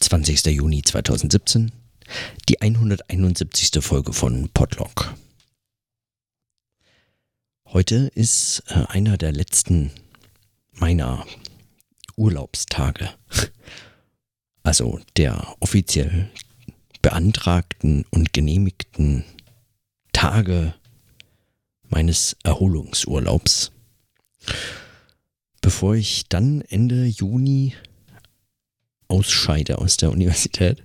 20. Juni 2017, die 171. Folge von Podlog. Heute ist äh, einer der letzten meiner Urlaubstage. Also der offiziell beantragten und genehmigten Tage meines Erholungsurlaubs. Bevor ich dann Ende Juni ausscheide aus der Universität.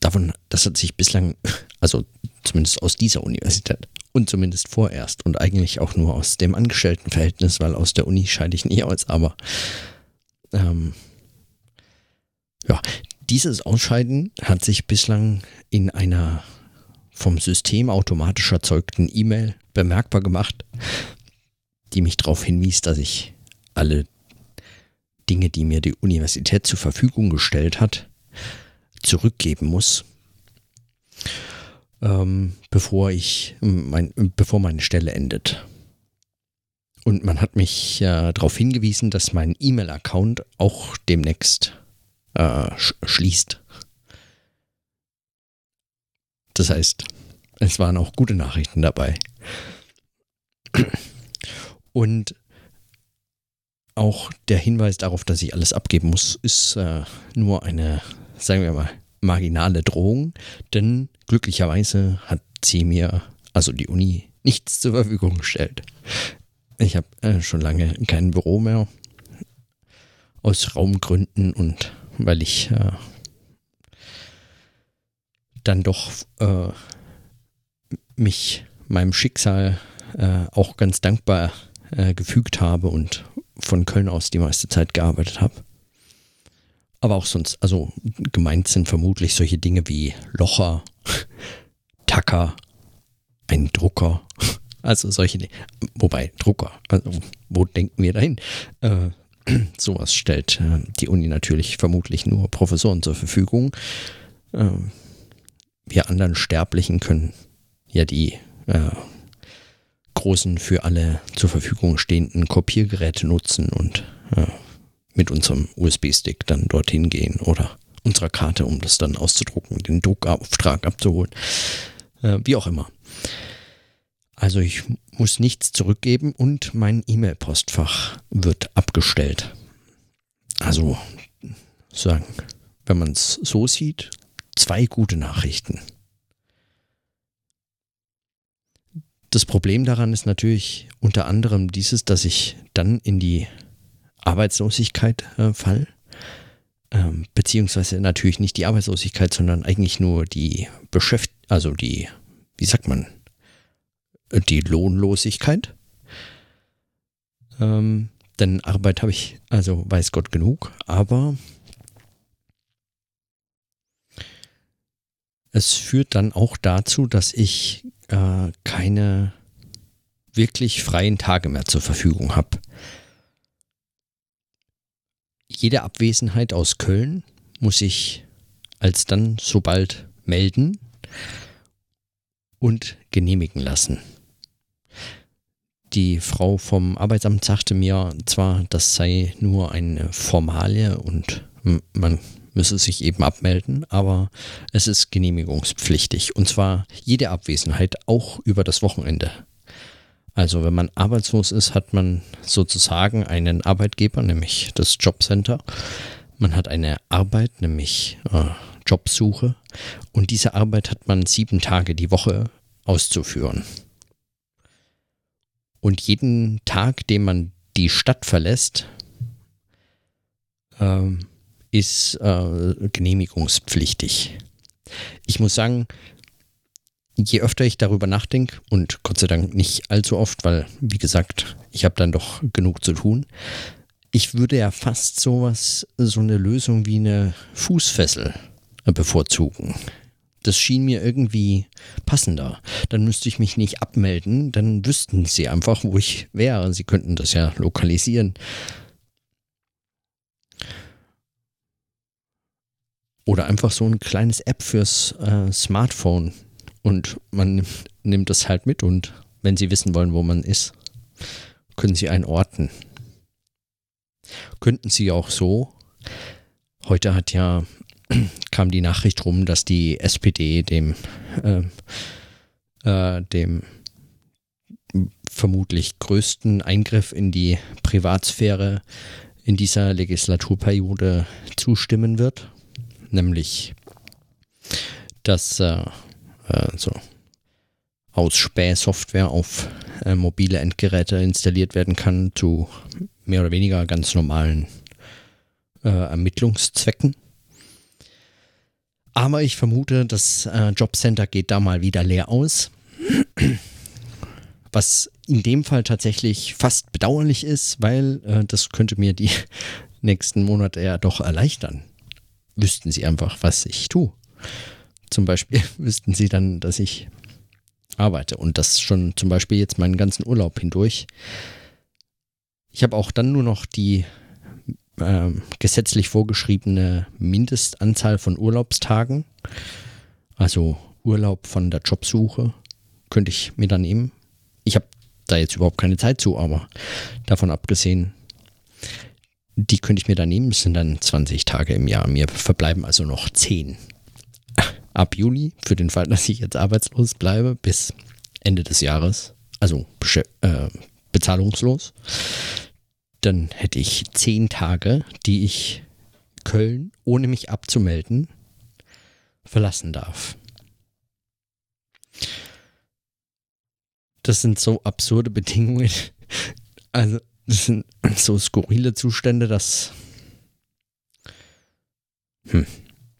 Davon, das hat sich bislang, also zumindest aus dieser Universität und zumindest vorerst und eigentlich auch nur aus dem Angestelltenverhältnis, weil aus der Uni scheide ich nie aus, aber ähm, ja, dieses Ausscheiden hat sich bislang in einer vom System automatisch erzeugten E-Mail bemerkbar gemacht, die mich darauf hinwies, dass ich alle Dinge, die mir die Universität zur Verfügung gestellt hat, zurückgeben muss, ähm, bevor ich mein, bevor meine Stelle endet. Und man hat mich äh, darauf hingewiesen, dass mein E-Mail-Account auch demnächst äh, sch schließt. Das heißt, es waren auch gute Nachrichten dabei. Und auch der Hinweis darauf, dass ich alles abgeben muss, ist äh, nur eine, sagen wir mal, marginale Drohung, denn glücklicherweise hat sie mir, also die Uni, nichts zur Verfügung gestellt. Ich habe äh, schon lange kein Büro mehr aus Raumgründen und weil ich äh, dann doch äh, mich meinem Schicksal äh, auch ganz dankbar äh, gefügt habe und von Köln aus die meiste Zeit gearbeitet habe. Aber auch sonst, also gemeint sind vermutlich solche Dinge wie Locher, Tacker, ein Drucker, also solche Dinge. Wobei, Drucker, also wo denken wir dahin? Äh, sowas stellt äh, die Uni natürlich vermutlich nur Professoren zur Verfügung. Äh, wir anderen Sterblichen können ja die äh, großen für alle zur Verfügung stehenden Kopiergeräte nutzen und äh, mit unserem USB-Stick dann dorthin gehen oder unserer Karte, um das dann auszudrucken, den Druckauftrag abzuholen. Äh, wie auch immer. Also ich muss nichts zurückgeben und mein E-Mail-Postfach wird abgestellt. Also sagen, wenn man es so sieht, zwei gute Nachrichten. Das Problem daran ist natürlich unter anderem dieses, dass ich dann in die Arbeitslosigkeit äh, fall. Ähm, beziehungsweise natürlich nicht die Arbeitslosigkeit, sondern eigentlich nur die Beschäft also die, wie sagt man, die Lohnlosigkeit. Ähm, denn Arbeit habe ich, also weiß Gott genug, aber es führt dann auch dazu, dass ich äh, keine wirklich freien Tage mehr zur Verfügung habe. Jede Abwesenheit aus Köln muss ich alsdann sobald melden und genehmigen lassen. Die Frau vom Arbeitsamt sagte mir zwar, das sei nur eine Formalie und man müsse sich eben abmelden, aber es ist genehmigungspflichtig und zwar jede Abwesenheit auch über das Wochenende. Also wenn man arbeitslos ist, hat man sozusagen einen Arbeitgeber, nämlich das Jobcenter. Man hat eine Arbeit, nämlich äh, Jobsuche. Und diese Arbeit hat man sieben Tage die Woche auszuführen. Und jeden Tag, den man die Stadt verlässt, ähm, ist äh, genehmigungspflichtig. Ich muss sagen, je öfter ich darüber nachdenke, und Gott sei Dank nicht allzu oft, weil, wie gesagt, ich habe dann doch genug zu tun, ich würde ja fast sowas, so eine Lösung wie eine Fußfessel bevorzugen. Das schien mir irgendwie passender. Dann müsste ich mich nicht abmelden, dann wüssten sie einfach, wo ich wäre. Sie könnten das ja lokalisieren. Oder einfach so ein kleines App fürs äh, Smartphone. Und man nimmt das halt mit und wenn sie wissen wollen, wo man ist, können sie einen orten. Könnten sie auch so. Heute hat ja kam die Nachricht rum, dass die SPD dem äh, äh, dem vermutlich größten Eingriff in die Privatsphäre in dieser Legislaturperiode zustimmen wird, nämlich dass äh, äh, so Ausspähsoftware auf äh, mobile Endgeräte installiert werden kann zu mehr oder weniger ganz normalen äh, Ermittlungszwecken. Aber ich vermute, das äh, Jobcenter geht da mal wieder leer aus. Was in dem Fall tatsächlich fast bedauerlich ist, weil äh, das könnte mir die nächsten Monate ja doch erleichtern. Wüssten sie einfach, was ich tue. Zum Beispiel wüssten sie dann, dass ich arbeite und das schon zum Beispiel jetzt meinen ganzen Urlaub hindurch. Ich habe auch dann nur noch die äh, gesetzlich vorgeschriebene Mindestanzahl von Urlaubstagen, also Urlaub von der Jobsuche, könnte ich mir dann nehmen. Ich habe da jetzt überhaupt keine Zeit zu, aber davon abgesehen, die könnte ich mir dann nehmen. Es sind dann 20 Tage im Jahr. Mir verbleiben also noch 10 ab Juli, für den Fall, dass ich jetzt arbeitslos bleibe, bis Ende des Jahres, also äh, bezahlungslos, dann hätte ich zehn Tage, die ich Köln, ohne mich abzumelden, verlassen darf. Das sind so absurde Bedingungen. Also, das sind so skurrile Zustände, dass. Hm,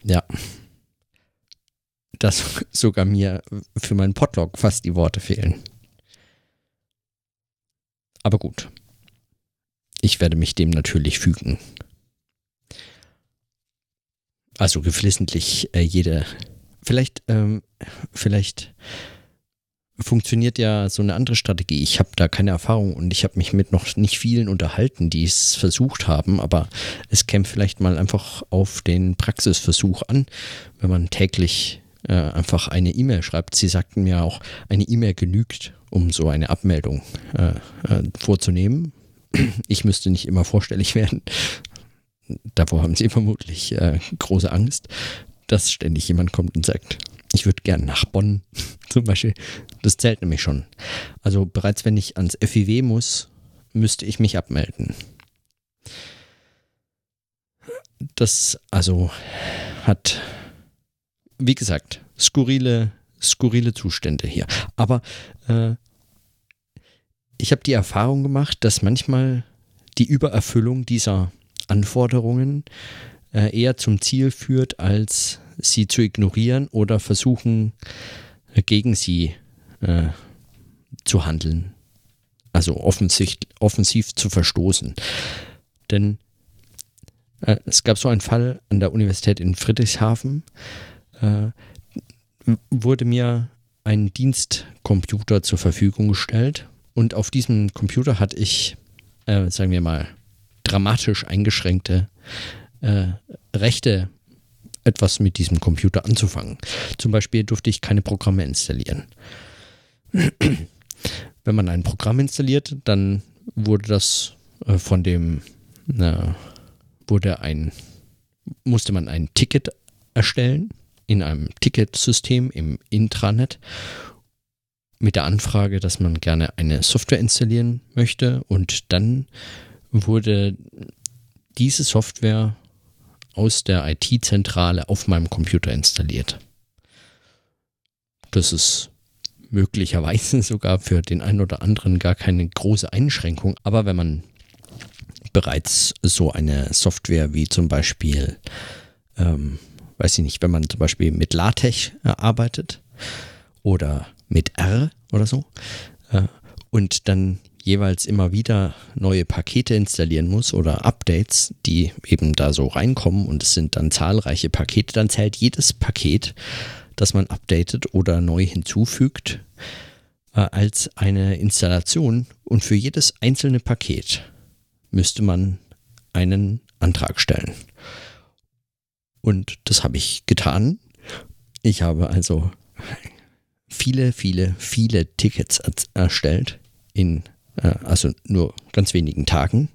ja dass sogar mir für meinen Podlog fast die Worte fehlen. Aber gut. Ich werde mich dem natürlich fügen. Also geflissentlich äh, jede. Vielleicht, ähm, vielleicht funktioniert ja so eine andere Strategie. Ich habe da keine Erfahrung und ich habe mich mit noch nicht vielen unterhalten, die es versucht haben, aber es käme vielleicht mal einfach auf den Praxisversuch an, wenn man täglich äh, einfach eine E-Mail schreibt. Sie sagten mir auch, eine E-Mail genügt, um so eine Abmeldung äh, äh, vorzunehmen. Ich müsste nicht immer vorstellig werden. Davor haben Sie vermutlich äh, große Angst, dass ständig jemand kommt und sagt, ich würde gern nach Bonn zum Beispiel. Das zählt nämlich schon. Also bereits wenn ich ans FIW muss, müsste ich mich abmelden. Das also hat wie gesagt, skurrile, skurrile Zustände hier. Aber äh, ich habe die Erfahrung gemacht, dass manchmal die Übererfüllung dieser Anforderungen äh, eher zum Ziel führt, als sie zu ignorieren oder versuchen, gegen sie äh, zu handeln. Also offensiv, offensiv zu verstoßen. Denn äh, es gab so einen Fall an der Universität in Friedrichshafen, äh, wurde mir ein Dienstcomputer zur Verfügung gestellt und auf diesem Computer hatte ich, äh, sagen wir mal, dramatisch eingeschränkte äh, Rechte, etwas mit diesem Computer anzufangen. Zum Beispiel durfte ich keine Programme installieren. Wenn man ein Programm installiert, dann wurde das äh, von dem, wurde ein, musste man ein Ticket erstellen in einem Ticketsystem im Intranet mit der Anfrage, dass man gerne eine Software installieren möchte und dann wurde diese Software aus der IT-Zentrale auf meinem Computer installiert. Das ist möglicherweise sogar für den einen oder anderen gar keine große Einschränkung, aber wenn man bereits so eine Software wie zum Beispiel ähm, weiß ich nicht, wenn man zum Beispiel mit LaTeX arbeitet oder mit R oder so äh, und dann jeweils immer wieder neue Pakete installieren muss oder Updates, die eben da so reinkommen und es sind dann zahlreiche Pakete, dann zählt jedes Paket, das man updatet oder neu hinzufügt, äh, als eine Installation und für jedes einzelne Paket müsste man einen Antrag stellen. Und das habe ich getan. Ich habe also viele, viele, viele Tickets erstellt in also nur ganz wenigen Tagen,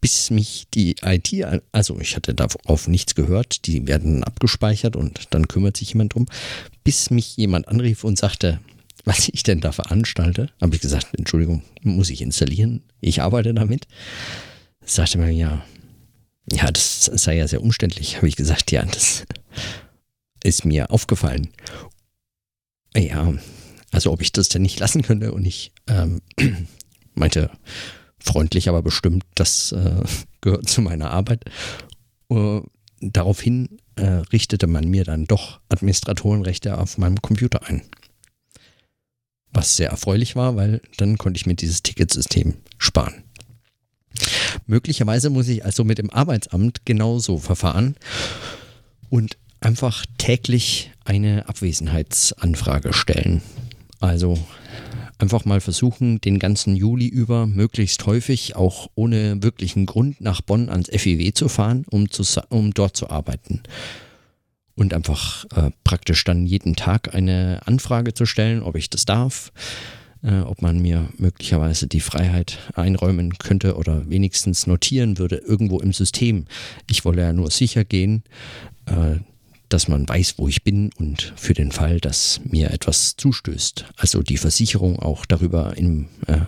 bis mich die IT, also ich hatte darauf nichts gehört, die werden abgespeichert und dann kümmert sich jemand drum, bis mich jemand anrief und sagte, was ich denn da veranstalte, habe ich gesagt, Entschuldigung, muss ich installieren, ich arbeite damit. Sagte man, ja, ja, das sei ja sehr umständlich, habe ich gesagt, ja, das ist mir aufgefallen. Ja, also ob ich das denn nicht lassen könnte und ich ähm, meinte, freundlich, aber bestimmt, das äh, gehört zu meiner Arbeit. Uh, daraufhin äh, richtete man mir dann doch Administratorenrechte auf meinem Computer ein. Was sehr erfreulich war, weil dann konnte ich mir dieses Ticketsystem sparen. Möglicherweise muss ich also mit dem Arbeitsamt genauso verfahren und einfach täglich eine Abwesenheitsanfrage stellen. Also einfach mal versuchen, den ganzen Juli über möglichst häufig, auch ohne wirklichen Grund, nach Bonn ans FIW zu fahren, um, zu, um dort zu arbeiten. Und einfach äh, praktisch dann jeden Tag eine Anfrage zu stellen, ob ich das darf, äh, ob man mir möglicherweise die Freiheit einräumen könnte oder wenigstens notieren würde irgendwo im System. Ich wolle ja nur sicher gehen, äh, dass man weiß, wo ich bin und für den Fall, dass mir etwas zustößt, also die Versicherung auch darüber im, äh,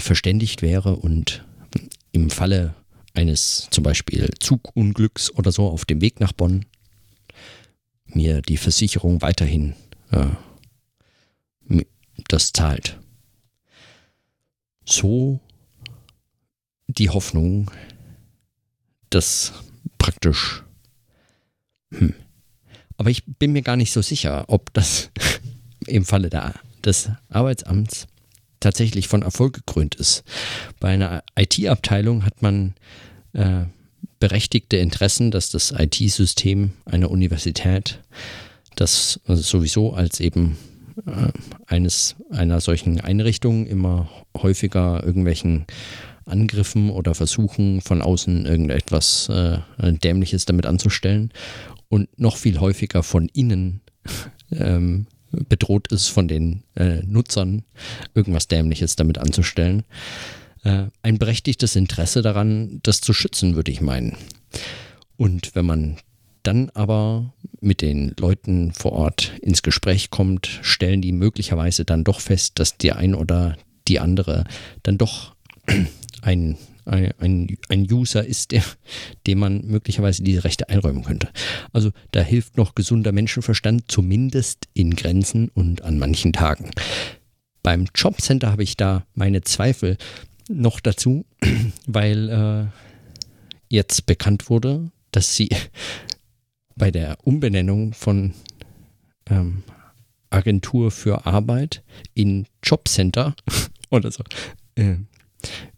verständigt wäre und im Falle eines zum Beispiel Zugunglücks oder so auf dem Weg nach Bonn mir die Versicherung weiterhin äh, das zahlt. So die Hoffnung, dass praktisch hm. Aber ich bin mir gar nicht so sicher, ob das im Falle der, des Arbeitsamts tatsächlich von Erfolg gekrönt ist. Bei einer IT-Abteilung hat man äh, berechtigte Interessen, dass das IT-System einer Universität, das sowieso als eben äh, eines einer solchen Einrichtung immer häufiger irgendwelchen Angriffen oder Versuchen von außen irgendetwas äh, Dämliches damit anzustellen und noch viel häufiger von innen ähm, bedroht ist, von den äh, Nutzern irgendwas Dämliches damit anzustellen. Äh, ein berechtigtes Interesse daran, das zu schützen, würde ich meinen. Und wenn man dann aber mit den Leuten vor Ort ins Gespräch kommt, stellen die möglicherweise dann doch fest, dass der ein oder die andere dann doch ein ein, ein User ist, der, dem man möglicherweise diese Rechte einräumen könnte. Also da hilft noch gesunder Menschenverstand, zumindest in Grenzen und an manchen Tagen. Beim Jobcenter habe ich da meine Zweifel noch dazu, weil äh, jetzt bekannt wurde, dass sie bei der Umbenennung von ähm, Agentur für Arbeit in Jobcenter oder so, äh,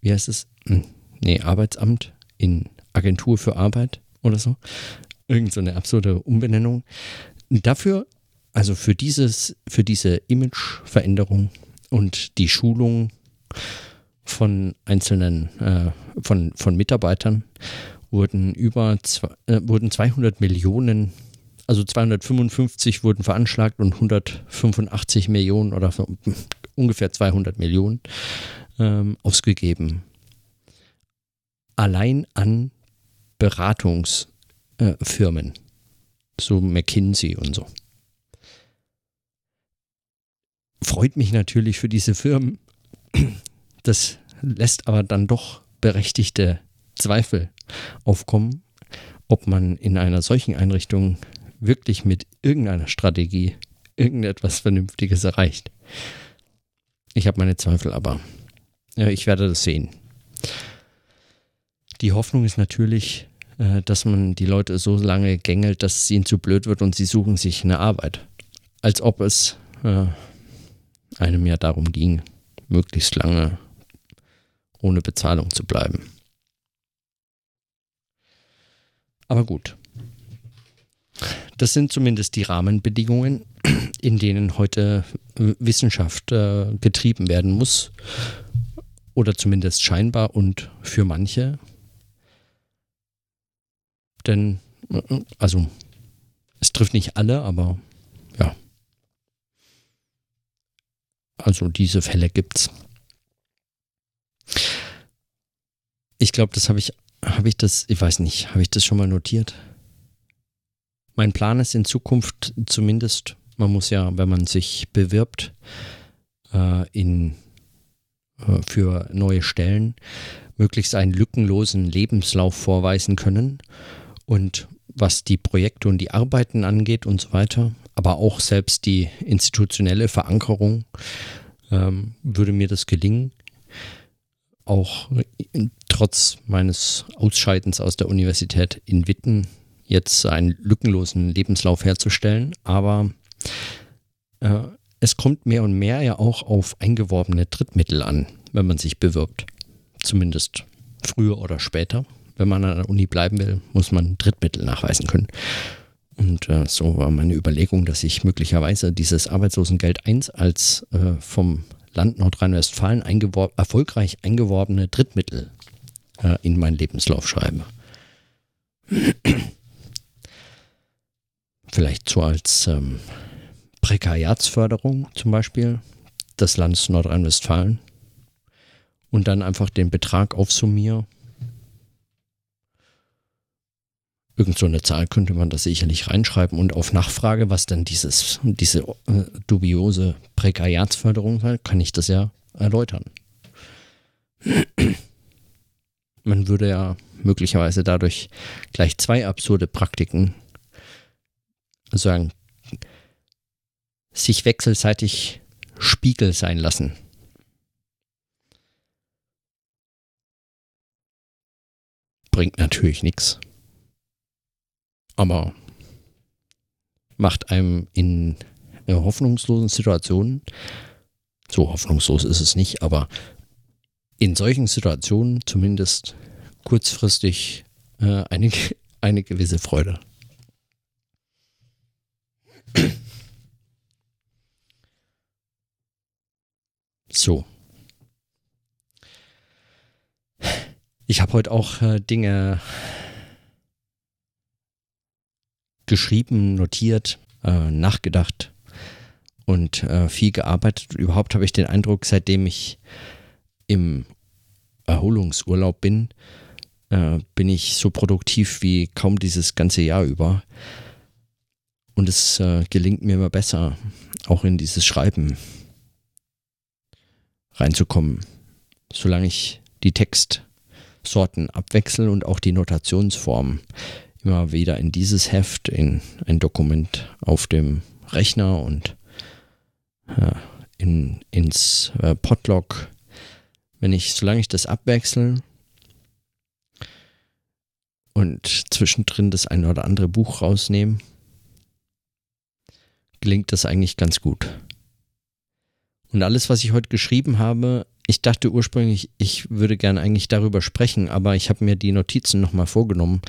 wie heißt es? Hm, nee, Arbeitsamt in Agentur für Arbeit oder so. Irgend so eine absurde Umbenennung. Dafür, also für dieses, für diese Imageveränderung und die Schulung von einzelnen, äh, von, von Mitarbeitern wurden über äh, wurden 200 Millionen, also 255 wurden veranschlagt und 185 Millionen oder so, ungefähr 200 Millionen ähm, ausgegeben allein an Beratungsfirmen, äh, so McKinsey und so. Freut mich natürlich für diese Firmen. Das lässt aber dann doch berechtigte Zweifel aufkommen, ob man in einer solchen Einrichtung wirklich mit irgendeiner Strategie irgendetwas Vernünftiges erreicht. Ich habe meine Zweifel, aber ich werde das sehen. Die Hoffnung ist natürlich, äh, dass man die Leute so lange gängelt, dass es ihnen zu blöd wird und sie suchen sich eine Arbeit. Als ob es äh, einem ja darum ging, möglichst lange ohne Bezahlung zu bleiben. Aber gut. Das sind zumindest die Rahmenbedingungen, in denen heute Wissenschaft äh, getrieben werden muss. Oder zumindest scheinbar und für manche denn, also, es trifft nicht alle, aber ja. Also diese Fälle gibt's. Ich glaube, das habe ich, habe ich das, ich weiß nicht, habe ich das schon mal notiert? Mein Plan ist in Zukunft zumindest, man muss ja, wenn man sich bewirbt, äh, in, für neue Stellen, möglichst einen lückenlosen Lebenslauf vorweisen können. Und was die Projekte und die Arbeiten angeht und so weiter, aber auch selbst die institutionelle Verankerung, ähm, würde mir das gelingen. Auch trotz meines Ausscheidens aus der Universität in Witten jetzt einen lückenlosen Lebenslauf herzustellen. Aber äh, es kommt mehr und mehr ja auch auf eingeworbene Drittmittel an, wenn man sich bewirbt. Zumindest früher oder später. Wenn man an der Uni bleiben will, muss man Drittmittel nachweisen können. Und äh, so war meine Überlegung, dass ich möglicherweise dieses Arbeitslosengeld 1 als äh, vom Land Nordrhein-Westfalen eingewor erfolgreich eingeworbene Drittmittel äh, in meinen Lebenslauf schreibe. Vielleicht so als ähm, Prekariatsförderung zum Beispiel des Landes Nordrhein-Westfalen und dann einfach den Betrag aufsummiere. Irgend so eine Zahl könnte man da sicherlich reinschreiben und auf Nachfrage, was dann dieses, diese äh, dubiose Prekariatsförderung sei, kann ich das ja erläutern. Man würde ja möglicherweise dadurch gleich zwei absurde Praktiken sagen, sich wechselseitig Spiegel sein lassen. Bringt natürlich nichts. Aber macht einem in hoffnungslosen Situationen, so hoffnungslos ist es nicht, aber in solchen Situationen zumindest kurzfristig äh, eine, eine gewisse Freude. So. Ich habe heute auch äh, Dinge geschrieben, notiert, äh, nachgedacht und äh, viel gearbeitet. Überhaupt habe ich den Eindruck, seitdem ich im Erholungsurlaub bin, äh, bin ich so produktiv wie kaum dieses ganze Jahr über. Und es äh, gelingt mir immer besser, auch in dieses Schreiben reinzukommen, solange ich die Textsorten abwechsel und auch die Notationsform immer wieder in dieses Heft, in ein Dokument auf dem Rechner und äh, in, ins äh, Podlog. Wenn ich, solange ich das abwechsel und zwischendrin das eine oder andere Buch rausnehme, gelingt das eigentlich ganz gut. Und alles, was ich heute geschrieben habe, ich dachte ursprünglich, ich würde gerne eigentlich darüber sprechen, aber ich habe mir die Notizen nochmal vorgenommen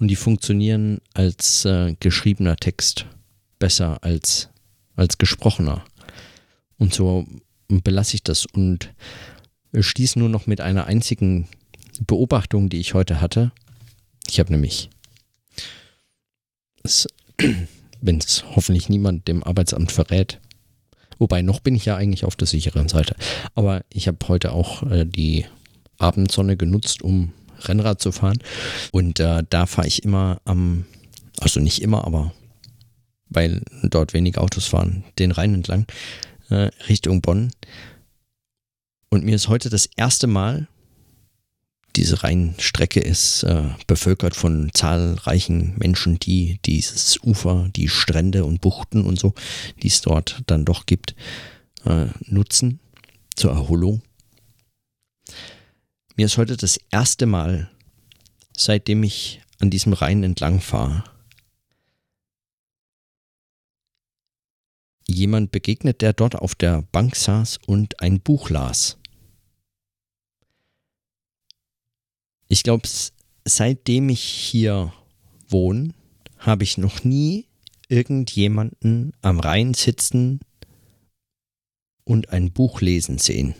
und die funktionieren als äh, geschriebener Text besser als, als gesprochener. Und so belasse ich das und schließe nur noch mit einer einzigen Beobachtung, die ich heute hatte. Ich habe nämlich, wenn es hoffentlich niemand dem Arbeitsamt verrät, Wobei noch bin ich ja eigentlich auf der sicheren Seite. Aber ich habe heute auch äh, die Abendsonne genutzt, um Rennrad zu fahren. Und äh, da fahre ich immer am, also nicht immer, aber weil dort wenig Autos fahren, den Rhein entlang, äh, Richtung Bonn. Und mir ist heute das erste Mal diese Rheinstrecke ist äh, bevölkert von zahlreichen Menschen, die dieses Ufer, die Strände und Buchten und so, die es dort dann doch gibt, äh, nutzen zur Erholung. Mir ist heute das erste Mal, seitdem ich an diesem Rhein entlang fahre, jemand begegnet, der dort auf der Bank saß und ein Buch las. Ich glaube, seitdem ich hier wohne, habe ich noch nie irgendjemanden am Rhein sitzen und ein Buch lesen sehen.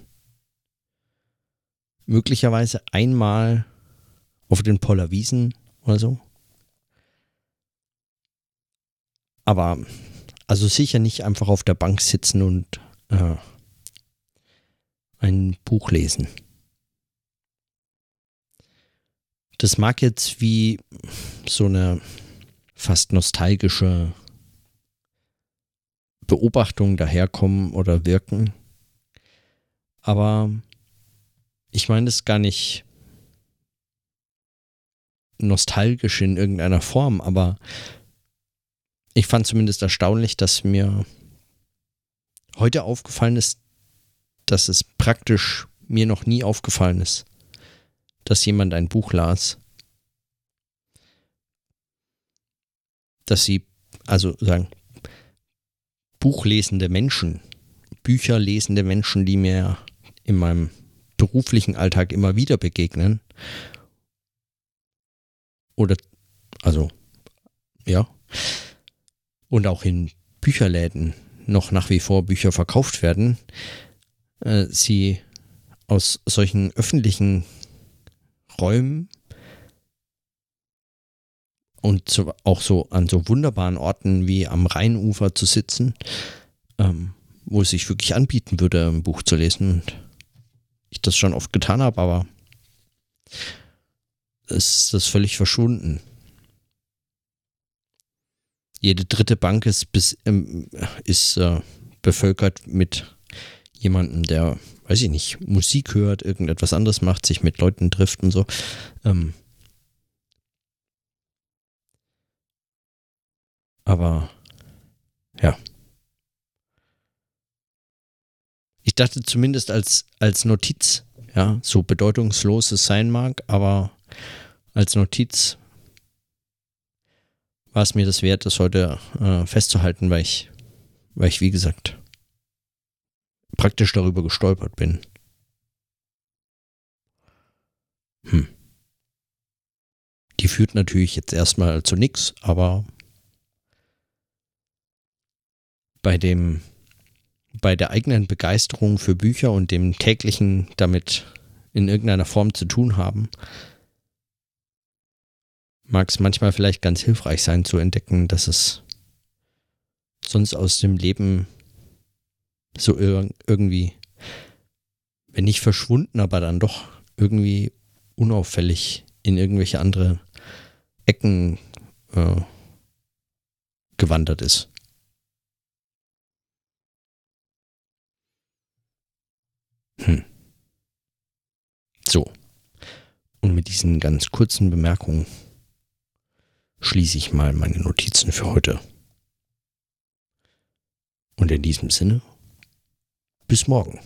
Möglicherweise einmal auf den Pollerwiesen oder so. Aber also sicher nicht einfach auf der Bank sitzen und äh, ein Buch lesen. Das mag jetzt wie so eine fast nostalgische Beobachtung daherkommen oder wirken. Aber ich meine es gar nicht nostalgisch in irgendeiner Form, aber ich fand zumindest erstaunlich, dass mir heute aufgefallen ist, dass es praktisch mir noch nie aufgefallen ist, dass jemand ein Buch las, dass sie, also sagen, buchlesende Menschen, bücherlesende Menschen, die mir in meinem beruflichen Alltag immer wieder begegnen, oder, also, ja, und auch in Bücherläden noch nach wie vor Bücher verkauft werden, äh, sie aus solchen öffentlichen Räumen und so, auch so an so wunderbaren Orten wie am Rheinufer zu sitzen, ähm, wo es sich wirklich anbieten würde, ein Buch zu lesen. Und ich das schon oft getan habe, aber ist das völlig verschwunden. Jede dritte Bank ist, bis, ähm, ist äh, bevölkert mit jemandem, der, weiß ich nicht, Musik hört, irgendetwas anderes macht, sich mit Leuten trifft und so. Ähm, aber ja. Ich dachte zumindest als, als Notiz, ja, so bedeutungslos es sein mag, aber als Notiz war es mir das wert, das heute äh, festzuhalten, weil ich, weil ich, wie gesagt, praktisch darüber gestolpert bin. Hm. Die führt natürlich jetzt erstmal zu nichts, aber bei dem, bei der eigenen Begeisterung für Bücher und dem täglichen damit in irgendeiner Form zu tun haben, mag es manchmal vielleicht ganz hilfreich sein zu entdecken, dass es sonst aus dem Leben so ir irgendwie, wenn nicht verschwunden, aber dann doch irgendwie unauffällig in irgendwelche andere Ecken äh, gewandert ist. Hm. So. Und mit diesen ganz kurzen Bemerkungen schließe ich mal meine Notizen für heute. Und in diesem Sinne, bis morgen.